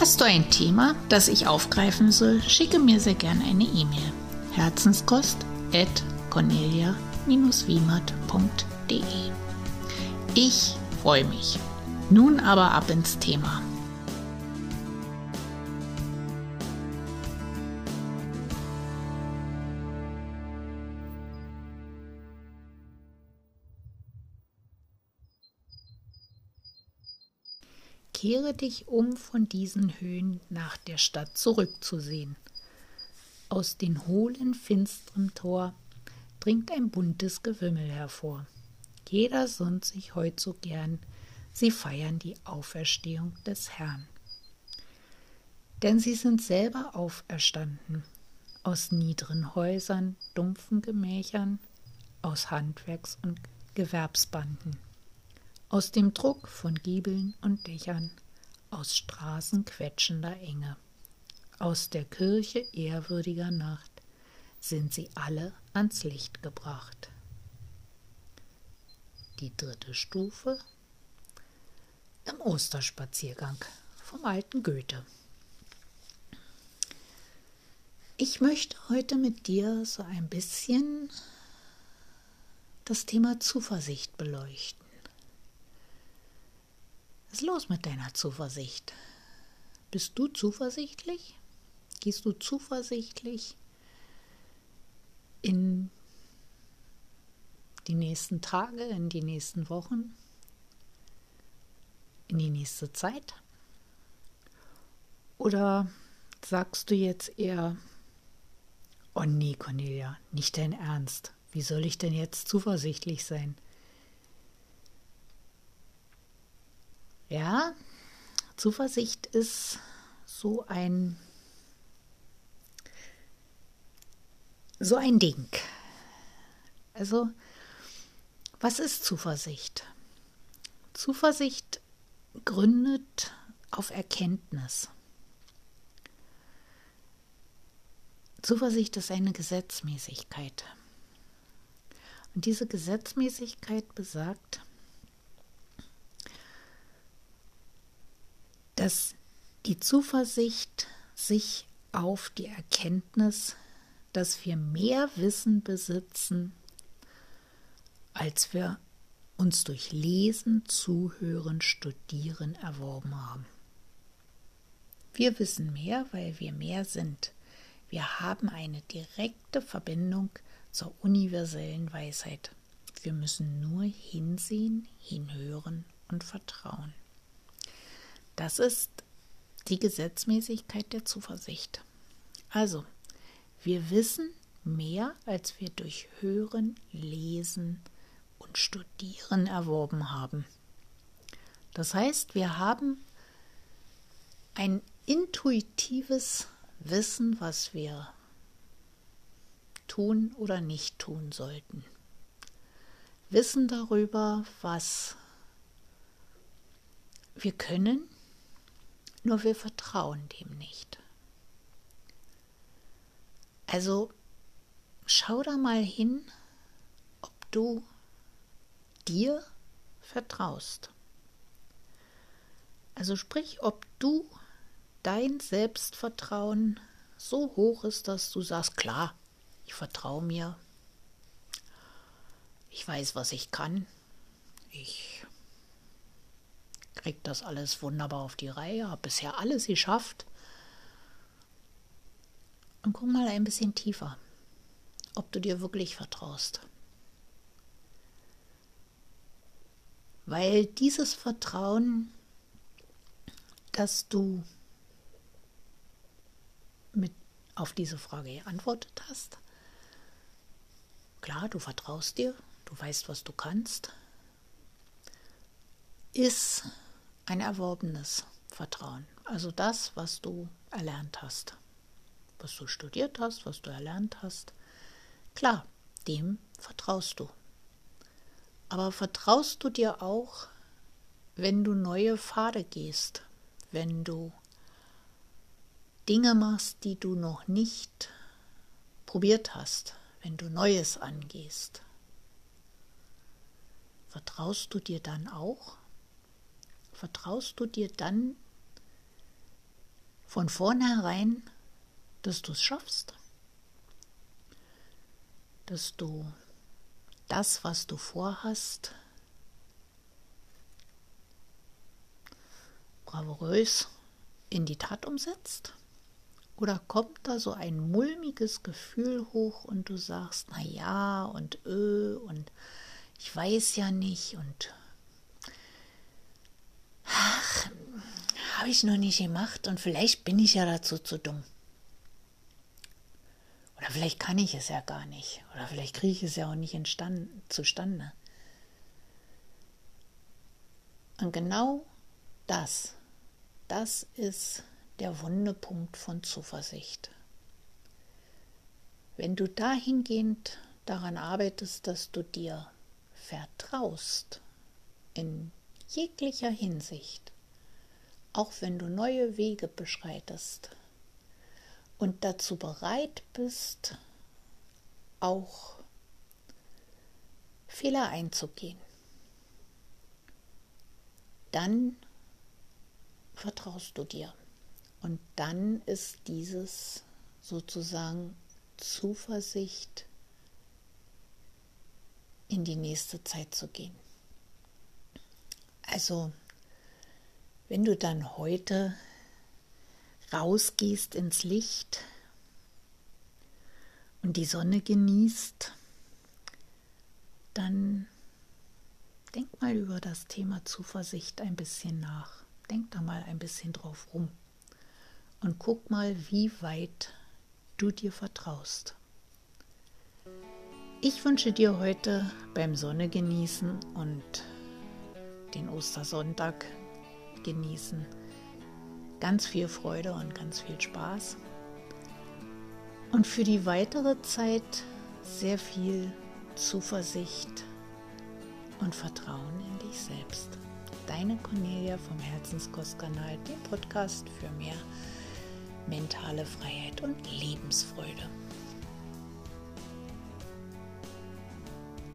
Hast du ein Thema, das ich aufgreifen soll, schicke mir sehr gern eine E-Mail. Herzenskost at cornelia-wiemert.de Ich freue mich. Nun aber ab ins Thema. Kehre dich um von diesen Höhen nach der Stadt zurückzusehen. Aus den hohlen, finsteren Tor dringt ein buntes Gewimmel hervor. Jeder sonnt sich heut so gern, sie feiern die Auferstehung des Herrn. Denn sie sind selber auferstanden, aus niederen Häusern, dumpfen Gemächern, aus Handwerks- und Gewerbsbanden aus dem Druck von Giebeln und Dächern, aus Straßen quetschender Enge, aus der Kirche ehrwürdiger Nacht sind sie alle ans Licht gebracht. Die dritte Stufe im Osterspaziergang vom alten Goethe. Ich möchte heute mit dir so ein bisschen das Thema Zuversicht beleuchten. Was ist los mit deiner Zuversicht? Bist du zuversichtlich? Gehst du zuversichtlich in die nächsten Tage, in die nächsten Wochen, in die nächste Zeit? Oder sagst du jetzt eher, oh nee, Cornelia, nicht dein Ernst. Wie soll ich denn jetzt zuversichtlich sein? Ja, Zuversicht ist so ein so ein Ding. Also, was ist Zuversicht? Zuversicht gründet auf Erkenntnis. Zuversicht ist eine Gesetzmäßigkeit. Und diese Gesetzmäßigkeit besagt, dass die Zuversicht sich auf die Erkenntnis, dass wir mehr Wissen besitzen, als wir uns durch Lesen, Zuhören, Studieren erworben haben. Wir wissen mehr, weil wir mehr sind. Wir haben eine direkte Verbindung zur universellen Weisheit. Wir müssen nur hinsehen, hinhören und vertrauen. Das ist die Gesetzmäßigkeit der Zuversicht. Also, wir wissen mehr, als wir durch Hören, Lesen und Studieren erworben haben. Das heißt, wir haben ein intuitives Wissen, was wir tun oder nicht tun sollten. Wissen darüber, was wir können nur wir vertrauen dem nicht. Also schau da mal hin, ob du dir vertraust. Also sprich, ob du dein Selbstvertrauen so hoch ist, dass du sagst, klar, ich vertraue mir, ich weiß, was ich kann, ich kriegt das alles wunderbar auf die Reihe, habe bisher alles geschafft. Und guck mal ein bisschen tiefer, ob du dir wirklich vertraust. Weil dieses Vertrauen, das du mit auf diese Frage geantwortet hast, klar, du vertraust dir, du weißt, was du kannst, ist ein erworbenes Vertrauen. Also das, was du erlernt hast, was du studiert hast, was du erlernt hast. Klar, dem vertraust du. Aber vertraust du dir auch, wenn du neue Pfade gehst, wenn du Dinge machst, die du noch nicht probiert hast, wenn du Neues angehst? Vertraust du dir dann auch? Vertraust du dir dann von vornherein, dass du es schaffst? Dass du das, was du vorhast, bravourös in die Tat umsetzt? Oder kommt da so ein mulmiges Gefühl hoch und du sagst, na ja und ö und ich weiß ja nicht und ach, habe ich noch nicht gemacht und vielleicht bin ich ja dazu zu dumm. Oder vielleicht kann ich es ja gar nicht. Oder vielleicht kriege ich es ja auch nicht zustande. Und genau das, das ist der Wundepunkt von Zuversicht. Wenn du dahingehend daran arbeitest, dass du dir vertraust in jeglicher Hinsicht, auch wenn du neue Wege beschreitest und dazu bereit bist, auch Fehler einzugehen, dann vertraust du dir. Und dann ist dieses sozusagen Zuversicht in die nächste Zeit zu gehen. Also, wenn du dann heute rausgehst ins Licht und die Sonne genießt, dann denk mal über das Thema Zuversicht ein bisschen nach. Denk da mal ein bisschen drauf rum und guck mal, wie weit du dir vertraust. Ich wünsche dir heute beim Sonne genießen und den Ostersonntag genießen ganz viel Freude und ganz viel Spaß. Und für die weitere Zeit sehr viel Zuversicht und Vertrauen in dich selbst. Deine Cornelia vom Herzenskostkanal, dem Podcast für mehr mentale Freiheit und Lebensfreude.